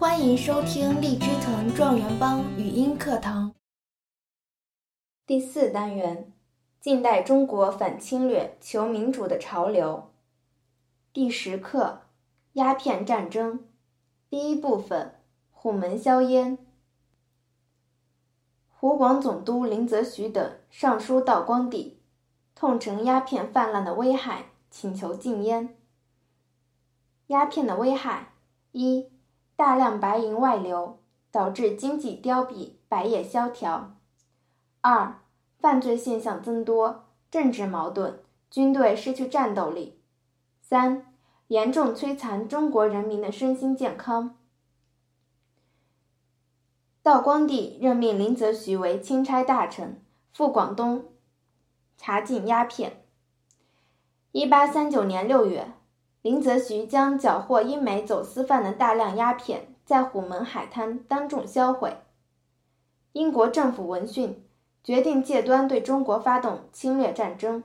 欢迎收听荔枝藤状元帮语音课堂第四单元：近代中国反侵略、求民主的潮流。第十课：鸦片战争。第一部分：虎门销烟。湖广总督林则徐等上书道光帝，痛陈鸦片泛滥的危害，请求禁烟。鸦片的危害：一。大量白银外流，导致经济凋敝、百业萧条。二、犯罪现象增多，政治矛盾，军队失去战斗力。三、严重摧残中国人民的身心健康。道光帝任命林则徐为钦差大臣，赴广东查禁鸦片。一八三九年六月。林则徐将缴获英美走私犯的大量鸦片，在虎门海滩当众销毁。英国政府闻讯，决定借端对中国发动侵略战争。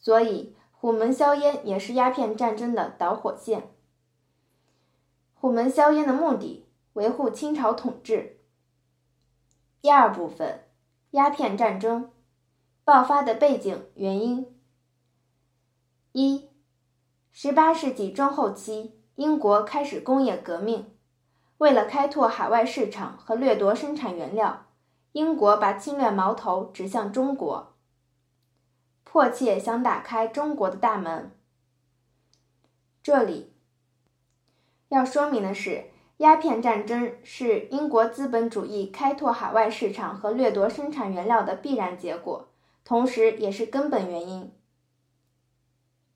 所以，虎门销烟也是鸦片战争的导火线。虎门销烟的目的，维护清朝统治。第二部分，鸦片战争爆发的背景原因一。十八世纪中后期，英国开始工业革命。为了开拓海外市场和掠夺生产原料，英国把侵略矛头指向中国，迫切想打开中国的大门。这里要说明的是，鸦片战争是英国资本主义开拓海外市场和掠夺生产原料的必然结果，同时也是根本原因。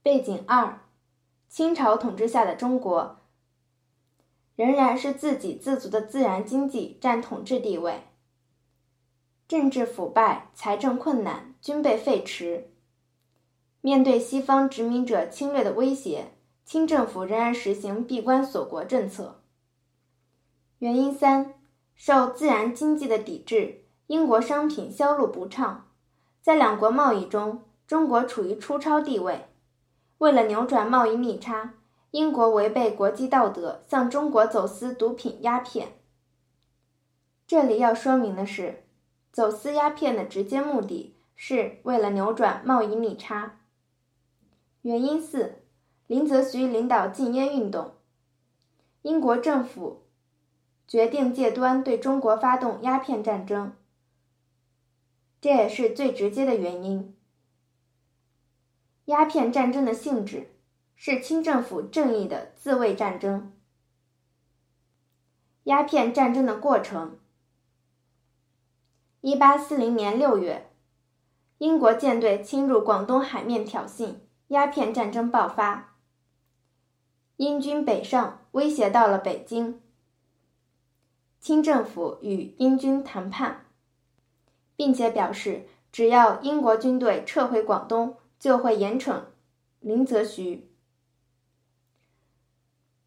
背景二。清朝统治下的中国，仍然是自给自足的自然经济占统治地位。政治腐败、财政困难、军备废弛，面对西方殖民者侵略的威胁，清政府仍然实行闭关锁国政策。原因三：受自然经济的抵制，英国商品销路不畅，在两国贸易中，中国处于出超地位。为了扭转贸易逆差，英国违背国际道德，向中国走私毒品鸦片。这里要说明的是，走私鸦片的直接目的是为了扭转贸易逆差。原因四：林则徐领导禁烟运动，英国政府决定借端对中国发动鸦片战争，这也是最直接的原因。鸦片战争的性质是清政府正义的自卫战争。鸦片战争的过程：一八四零年六月，英国舰队侵入广东海面挑衅，鸦片战争爆发。英军北上，威胁到了北京。清政府与英军谈判，并且表示，只要英国军队撤回广东。就会严惩林则徐。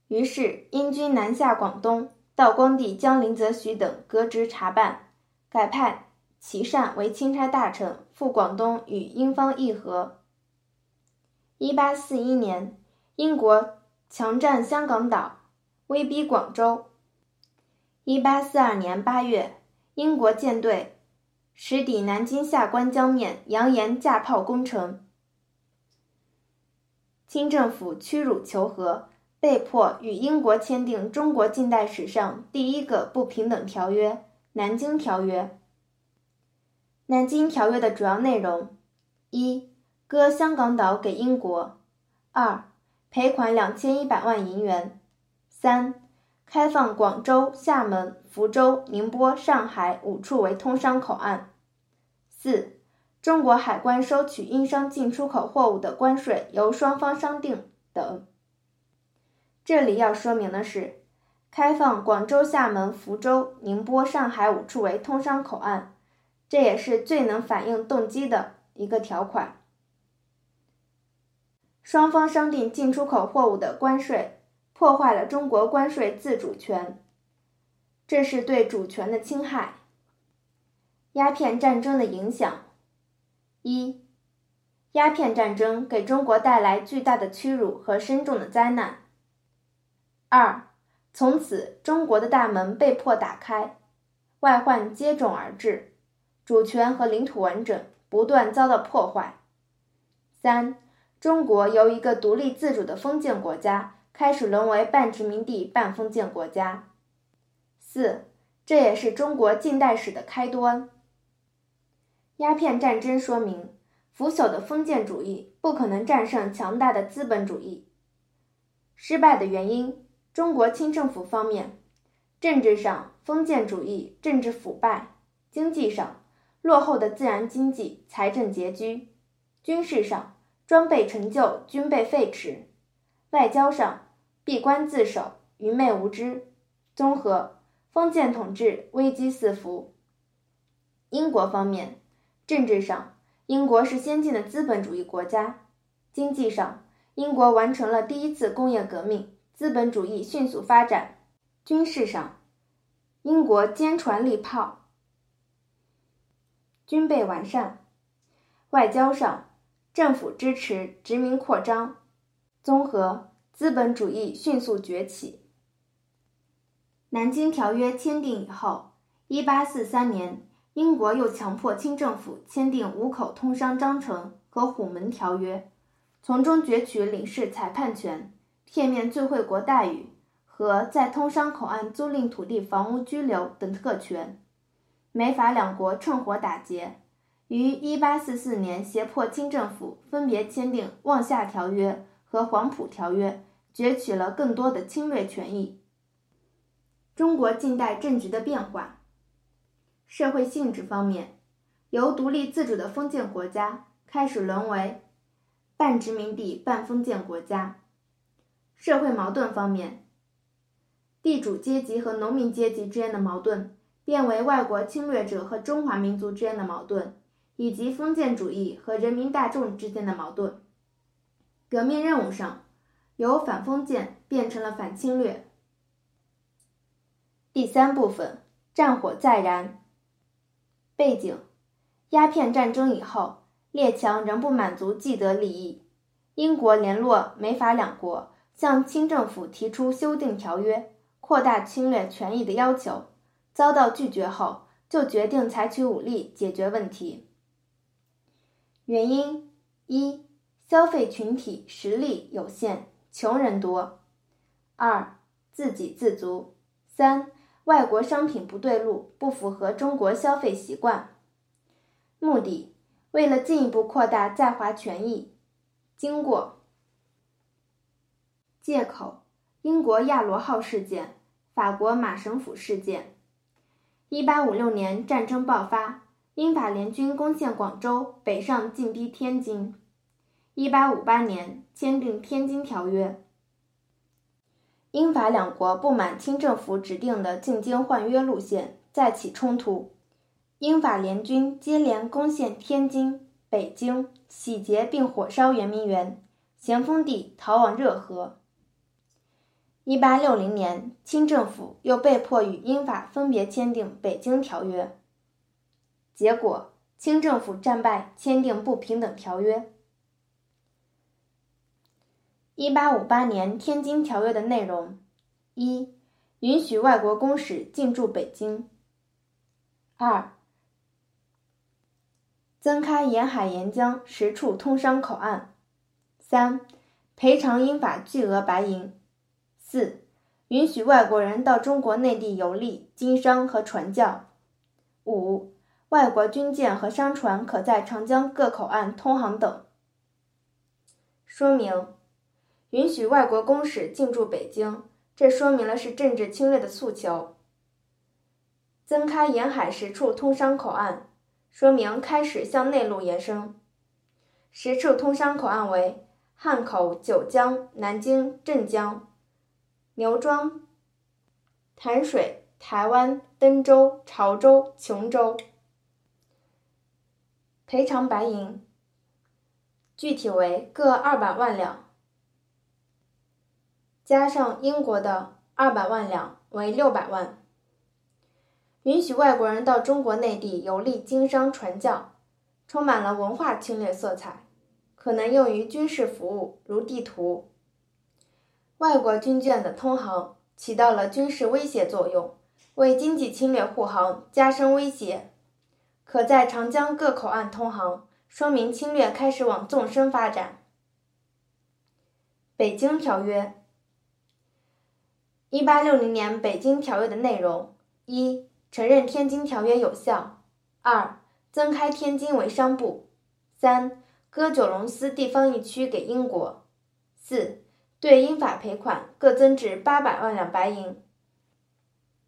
于是英军南下广东，道光帝将林则徐等革职查办，改派琦善为钦差大臣赴广东与英方议和。一八四一年，英国强占香港岛，威逼广州。一八四二年八月，英国舰队驶抵南京下关江面，扬言架炮攻城。清政府屈辱求和，被迫与英国签订中国近代史上第一个不平等条约《南京条约》。《南京条约》的主要内容：一、割香港岛给英国；二、赔款两千一百万银元；三、开放广州、厦门、福州、宁波、上海五处为通商口岸；四。中国海关收取英商进出口货物的关税由双方商定等。这里要说明的是，开放广州、厦门、福州、宁波、上海五处为通商口岸，这也是最能反映动机的一个条款。双方商定进出口货物的关税，破坏了中国关税自主权，这是对主权的侵害。鸦片战争的影响。一，鸦片战争给中国带来巨大的屈辱和深重的灾难。二，从此中国的大门被迫打开，外患接踵而至，主权和领土完整不断遭到破坏。三，中国由一个独立自主的封建国家开始沦为半殖民地半封建国家。四，这也是中国近代史的开端。鸦片战争说明，腐朽的封建主义不可能战胜强大的资本主义。失败的原因，中国清政府方面，政治上封建主义政治腐败，经济上落后的自然经济财政拮据，军事上装备陈旧军备废弛，外交上闭关自守愚昧无知，综合封建统治危机四伏。英国方面。政治上，英国是先进的资本主义国家；经济上，英国完成了第一次工业革命，资本主义迅速发展；军事上，英国坚船利炮，军备完善；外交上，政府支持殖民扩张，综合资本主义迅速崛起。南京条约签订以后，一八四三年。英国又强迫清政府签订五口通商章程和虎门条约，从中攫取领事裁判权、片面最惠国待遇和在通商口岸租赁土地、房屋居留等特权。美法两国趁火打劫，于1844年胁迫清政府分别签订《望厦条约》和《黄埔条约》，攫取了更多的侵略权益。中国近代政局的变化。社会性质方面，由独立自主的封建国家开始沦为半殖民地半封建国家。社会矛盾方面，地主阶级和农民阶级之间的矛盾变为外国侵略者和中华民族之间的矛盾，以及封建主义和人民大众之间的矛盾。革命任务上，由反封建变成了反侵略。第三部分，战火再燃。背景：鸦片战争以后，列强仍不满足既得利益。英国联络美法两国，向清政府提出修订条约、扩大侵略权益的要求，遭到拒绝后，就决定采取武力解决问题。原因：一、消费群体实力有限，穷人多；二、自给自足；三。外国商品不对路，不符合中国消费习惯。目的为了进一步扩大在华权益。经过借口：英国亚罗号事件、法国马省府事件。一八五六年战争爆发，英法联军攻陷广州，北上进逼天津。一八五八年签订《天津条约》。英法两国不满清政府指定的进京换约路线，再起冲突。英法联军接连攻陷天津、北京，洗劫并火烧圆明园，咸丰帝逃往热河。一八六零年，清政府又被迫与英法分别签订《北京条约》，结果清政府战败，签订不平等条约。一八五八年《天津条约》的内容：一、允许外国公使进驻北京；二、增开沿海沿江十处通商口岸；三、赔偿英法巨额白银；四、允许外国人到中国内地游历、经商和传教；五、外国军舰和商船可在长江各口岸通航等。说明。允许外国公使进驻北京，这说明了是政治侵略的诉求。增开沿海十处通商口岸，说明开始向内陆延伸。十处通商口岸为汉口、九江、南京、镇江、牛庄、潭水、台湾、登州、潮州、琼州。赔偿白银，具体为各二百万两。加上英国的二百万两为六百万，允许外国人到中国内地游历经商传教，充满了文化侵略色彩，可能用于军事服务，如地图。外国军舰的通航起到了军事威胁作用，为经济侵略护航加深威胁，可在长江各口岸通航，说明侵略开始往纵深发展。北京条约。一八六零年北京条约的内容：一、承认天津条约有效；二、增开天津为商埠；三、割九龙司地方一区给英国；四、对英法赔款各增至八百万两白银。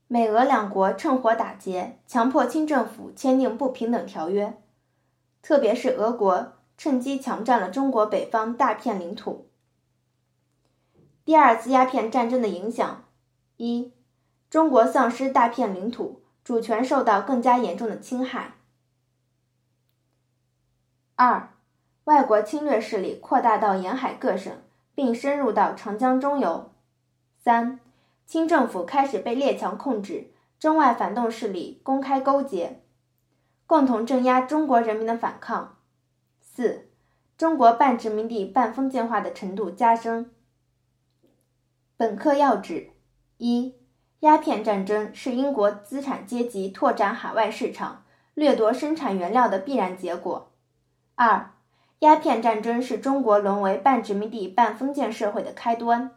美俄两国趁火打劫，强迫清政府签订不平等条约，特别是俄国趁机强占了中国北方大片领土。第二次鸦片战争的影响：一、中国丧失大片领土，主权受到更加严重的侵害；二、外国侵略势力扩大到沿海各省，并深入到长江中游；三、清政府开始被列强控制，中外反动势力公开勾结，共同镇压中国人民的反抗；四、中国半殖民地半封建化的程度加深。本课要旨：一、鸦片战争是英国资产阶级拓展海外市场、掠夺生产原料的必然结果；二、鸦片战争是中国沦为半殖民地半封建社会的开端；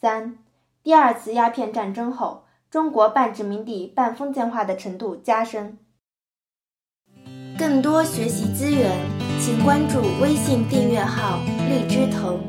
三、第二次鸦片战争后，中国半殖民地半封建化的程度加深。更多学习资源，请关注微信订阅号“荔枝藤”。